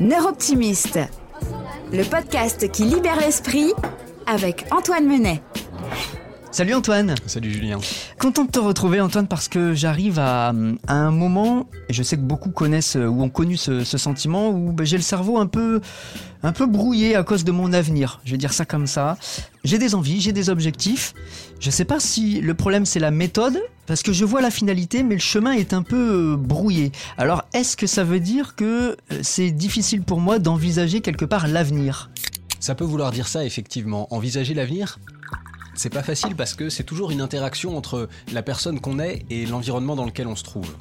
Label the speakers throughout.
Speaker 1: Neuroptimiste, le podcast qui libère l'esprit avec Antoine Menet.
Speaker 2: Salut Antoine.
Speaker 3: Salut Julien.
Speaker 2: Content de te retrouver Antoine parce que j'arrive à, un moment, et je sais que beaucoup connaissent ou ont connu ce, sentiment, où ben, j'ai le cerveau un peu, un peu brouillé à cause de mon avenir. Je vais dire ça comme ça. J'ai des envies, j'ai des objectifs. Je sais pas si le problème c'est la méthode, parce que je vois la finalité, mais le chemin est un peu euh, brouillé. Alors est-ce que ça veut dire que euh, c'est difficile pour moi d'envisager quelque part l'avenir?
Speaker 3: Ça peut vouloir dire ça, effectivement. Envisager l'avenir, c'est pas facile parce que c'est toujours une interaction entre la personne qu'on est et l'environnement dans lequel on se trouve.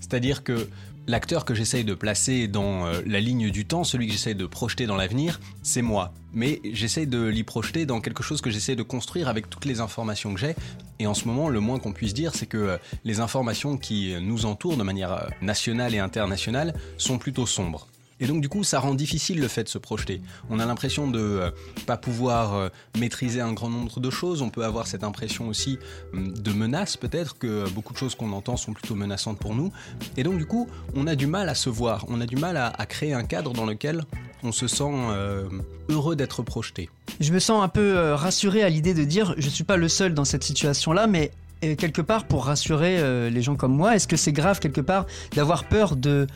Speaker 3: C'est-à-dire que l'acteur que j'essaye de placer dans euh, la ligne du temps, celui que j'essaye de projeter dans l'avenir, c'est moi. Mais j'essaye de l'y projeter dans quelque chose que j'essaie de construire avec toutes les informations que j'ai. Et en ce moment, le moins qu'on puisse dire, c'est que euh, les informations qui nous entourent de manière euh, nationale et internationale sont plutôt sombres. Et donc du coup, ça rend difficile le fait de se projeter. On a l'impression de euh, pas pouvoir euh, maîtriser un grand nombre de choses. On peut avoir cette impression aussi hum, de menace peut-être que beaucoup de choses qu'on entend sont plutôt menaçantes pour nous. Et donc du coup, on a du mal à se voir. On a du mal à, créer un cadre dans lequel on se sent euh, heureux d'être projeté.
Speaker 2: Je me sens un peu rassuré à l'idée de dire je suis pas le seul dans cette situation-là, mais quelque part pour rassurer les gens comme moi, est-ce que c'est grave quelque part d'avoir peur de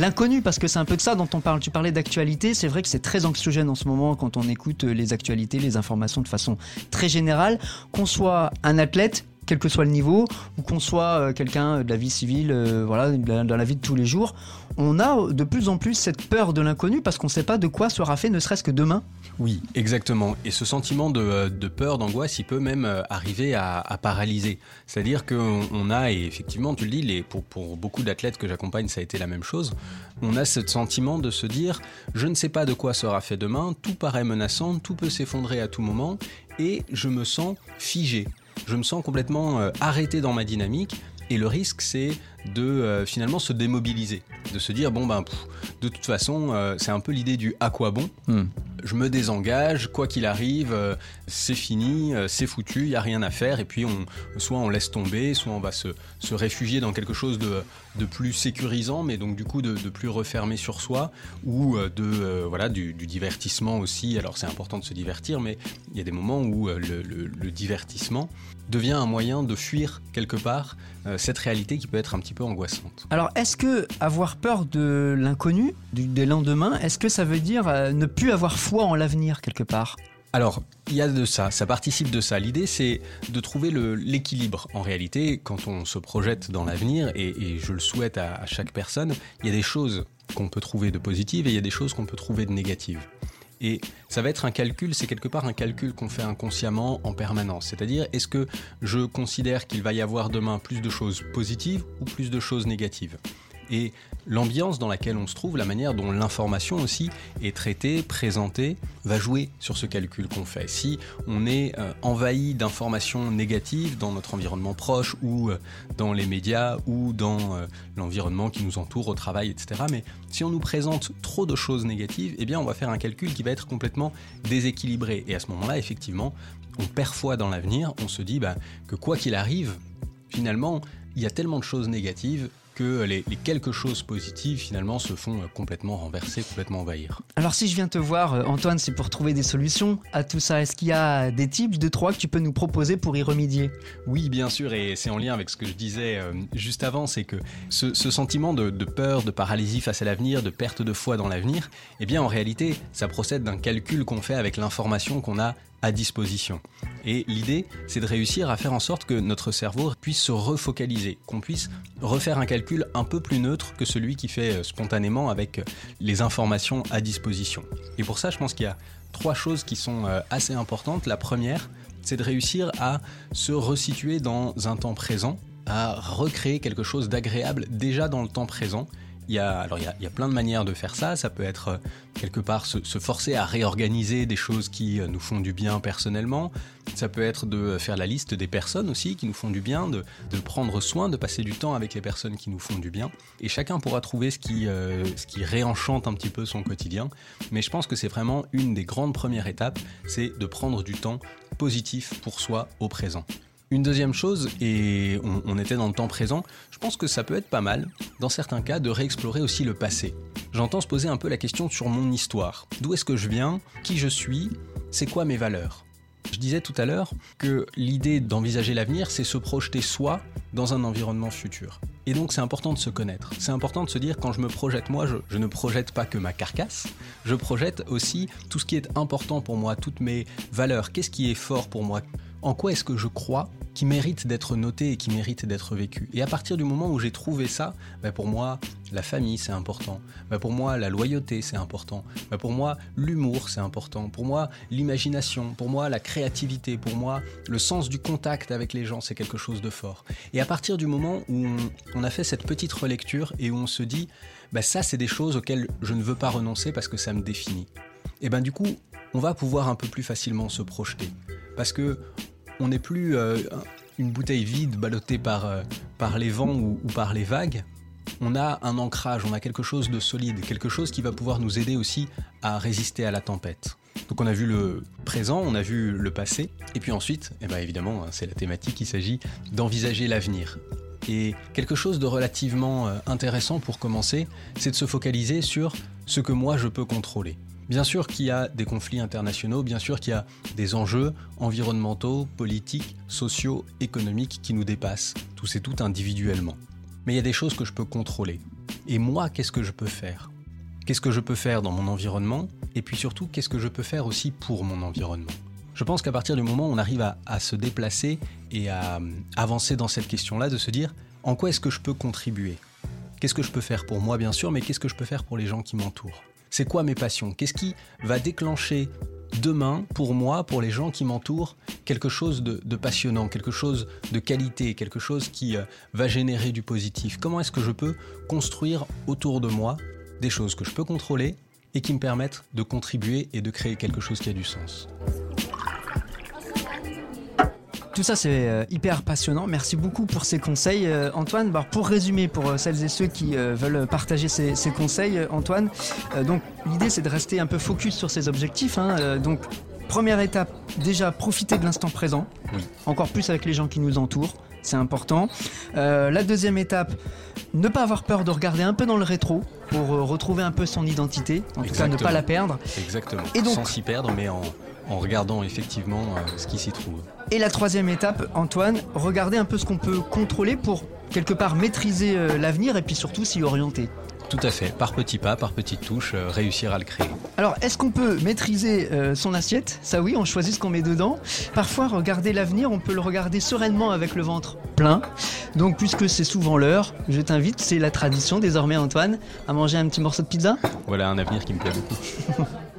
Speaker 2: L'inconnu, parce que c'est un peu de ça dont on parle. Tu parlais d'actualité, c'est vrai que c'est très anxiogène en ce moment quand on écoute euh, les actualités, les informations de façon très générale. Qu'on soit un athlète, quel que soit le niveau, ou qu'on soit euh, quelqu'un de la vie civile, euh, voilà, dans la vie de tous les jours, on a de plus en plus cette peur de l'inconnu parce qu'on ne sait pas de quoi sera fait, ne serait-ce que demain.
Speaker 3: Oui, exactement. Et ce sentiment de, peur, d'angoisse, il peut même arriver à, paralyser. C'est-à-dire qu'on a, et effectivement, tu le dis, pour beaucoup d'athlètes que j'accompagne, ça a été la même chose. On a ce sentiment de se dire, je ne sais pas de quoi sera fait demain, tout paraît menaçant, tout peut s'effondrer à tout moment, et je me sens figé je me sens complètement euh, arrêté dans ma dynamique. Et le risque, c'est de euh, finalement se démobiliser, de se dire bon ben de toute façon euh, c'est un peu l'idée du à quoi bon. Hmm. Je me désengage, quoi qu'il arrive, c'est fini, c'est foutu, il y a rien à faire. Et puis on, soit on laisse tomber, soit on va se, se réfugier dans quelque chose de, de, plus sécurisant, mais donc du coup de, plus refermé sur soi, ou de voilà du, divertissement aussi. Alors c'est important de se divertir, mais il y a des moments où le, le, divertissement devient un moyen de fuir quelque part cette réalité qui peut être un petit peu angoissante.
Speaker 2: Alors, est-ce que avoir peur de l'inconnu, des lendemains, est-ce que ça veut dire euh, ne plus avoir foi en l'avenir quelque part?
Speaker 3: Alors, il y a de ça, ça participe de ça. L'idée, c'est de trouver l'équilibre. En réalité, quand on se projette dans l'avenir, et, je le souhaite à chaque personne, il y a des choses qu'on peut trouver de positives et il y a des choses qu'on peut trouver de négatives. Et ça va être un calcul, c'est quelque part un calcul qu'on fait inconsciemment en permanence. C'est-à-dire, est-ce que je considère qu'il va y avoir demain plus de choses positives ou plus de choses négatives? Et l'ambiance dans laquelle on se trouve, la manière dont l'information aussi est traitée, présentée, va jouer sur ce calcul qu'on fait. Si on est euh, envahi d'informations négatives dans notre environnement proche ou euh, dans les médias ou dans euh, l'environnement qui nous entoure au travail, etc. Mais si on nous présente trop de choses négatives, eh bien on va faire un calcul qui va être complètement déséquilibré. Et à ce moment-là, effectivement, on perd foi dans l'avenir, on se dit bah, que quoi qu'il arrive, finalement, il y a tellement de choses négatives que les, quelques choses positives finalement se font euh, complètement renverser, complètement envahir.
Speaker 2: Alors si je viens te voir, euh, Antoine, c'est pour trouver des solutions à tout ça. Est-ce qu'il y a des tips de trois que tu peux nous proposer pour y remédier?
Speaker 3: Oui, bien sûr, et c'est en lien avec ce que je disais euh, juste avant, c'est que ce, sentiment de, de, peur, de paralysie face à l'avenir, de perte de foi dans l'avenir, eh bien en réalité, ça procède d'un calcul qu'on fait avec l'information qu'on a à disposition. Et l'idée, c'est de réussir à faire en sorte que notre cerveau puisse se refocaliser, qu'on puisse refaire un calcul un peu plus neutre que celui qui fait euh, spontanément avec euh, les informations à disposition. Et pour ça, je pense qu'il y a trois choses qui sont euh, assez importantes. La première, c'est de réussir à se resituer dans un temps présent, à recréer quelque chose d'agréable déjà dans le temps présent il y a, alors il y a, plein de manières de faire ça. Ça peut être euh, quelque part se, forcer à réorganiser des choses qui euh, nous font du bien personnellement. Ça peut être de faire la liste des personnes aussi qui nous font du bien, de, prendre soin, de passer du temps avec les personnes qui nous font du bien. Et chacun pourra trouver euh, ce qui réenchante un petit peu son quotidien. Mais je pense que c'est vraiment une des grandes premières étapes, c'est de prendre du temps positif pour soi au présent. Une deuxième chose, et on, était dans le temps présent, je pense que ça peut être pas mal, dans certains cas, de réexplorer aussi le passé. j'entends se poser un peu la question sur mon histoire. D'où est-ce que je viens? Qui je suis? C'est quoi mes valeurs? Je disais tout à l'heure que l'idée d'envisager l'avenir, c'est se projeter soi dans un environnement futur. Et donc c'est important de se connaître. C'est important de se dire quand je me projette moi, je, ne projette pas que ma carcasse, je projette aussi tout ce qui est important pour moi, toutes mes valeurs. Qu'est-ce qui est fort pour moi? En quoi est-ce que je crois qui mérite d'être noté et qui mérite d'être vécu. Et à partir du moment où j'ai trouvé ça, bah, pour moi, la famille, c'est important. Bah, pour moi, la loyauté, c'est important. Bah, pour moi, l'humour, c'est important. Pour moi, l'imagination. Pour moi, la créativité. Pour moi, le sens du contact avec les gens, c'est quelque chose de fort. Et à partir du moment où on, a fait cette petite relecture et où on se dit, bah, ça, c'est des choses auxquelles je ne veux pas renoncer parce que ça me définit. Et ben du coup, on va pouvoir un peu plus facilement se projeter. Parce que on n'est plus euh, une bouteille vide ballottée par, euh, par les vents ou, par les vagues. On a un ancrage, on a quelque chose de solide, quelque chose qui va pouvoir nous aider aussi à résister à la tempête. Donc on a vu le présent, on a vu le passé, et puis ensuite, eh ben évidemment, hein, c'est la thématique, il s'agit d'envisager l'avenir. Et quelque chose de relativement euh, intéressant pour commencer, c'est de se focaliser sur ce que moi je peux contrôler. Bien sûr qu'il y a des conflits internationaux, bien sûr qu'il y a des enjeux environnementaux, politiques, sociaux, économiques qui nous dépassent, tous et toutes individuellement. Mais il y a des choses que je peux contrôler. Et moi, qu'est-ce que je peux faire? Qu'est-ce que je peux faire dans mon environnement? Et puis surtout, qu'est-ce que je peux faire aussi pour mon environnement? Je pense qu'à partir du moment où on arrive à, se déplacer et à euh, avancer dans cette question-là, de se dire en quoi est-ce que je peux contribuer? Qu'est-ce que je peux faire pour moi, bien sûr, mais qu'est-ce que je peux faire pour les gens qui m'entourent? C'est quoi mes passions? Qu'est-ce qui va déclencher demain, pour moi, pour les gens qui m'entourent, quelque chose de, passionnant, quelque chose de qualité, quelque chose qui euh, va générer du positif? Comment est-ce que je peux construire autour de moi des choses que je peux contrôler et qui me permettent de contribuer et de créer quelque chose qui a du sens?
Speaker 2: Tout ça, c'est euh, hyper passionnant. Merci beaucoup pour ces conseils, euh, Antoine. Bah, pour résumer, pour euh, celles et ceux qui veulent partager ces, conseils, Antoine, donc l'idée, c'est de rester un peu focus sur ces objectifs. Hein. donc, première étape, déjà profiter de l'instant présent, encore plus avec les gens qui nous entourent. C'est important. la deuxième étape, ne pas avoir peur de regarder un peu dans le rétro pour retrouver un peu son identité. En tout cas, ne pas la perdre.
Speaker 3: Exactement. Et donc, Sans s'y perdre, mais en, en regardant effectivement euh, ce qui s'y trouve.
Speaker 2: Et la troisième étape, Antoine, regarder un peu ce qu'on peut contrôler pour quelque part maîtriser euh, l'avenir et puis surtout s'y orienter.
Speaker 3: Tout à fait, par petits pas, par petites touches, euh, réussir à le créer.
Speaker 2: Alors, est-ce qu'on peut maîtriser son assiette? Ça oui, on choisit ce qu'on met dedans. Parfois, regarder l'avenir, on peut le regarder sereinement avec le ventre plein. Donc, puisque c'est souvent l'heure, je t'invite, c'est la tradition désormais, Antoine, à manger un petit morceau de pizza?
Speaker 3: Voilà un avenir qui me plaît beaucoup.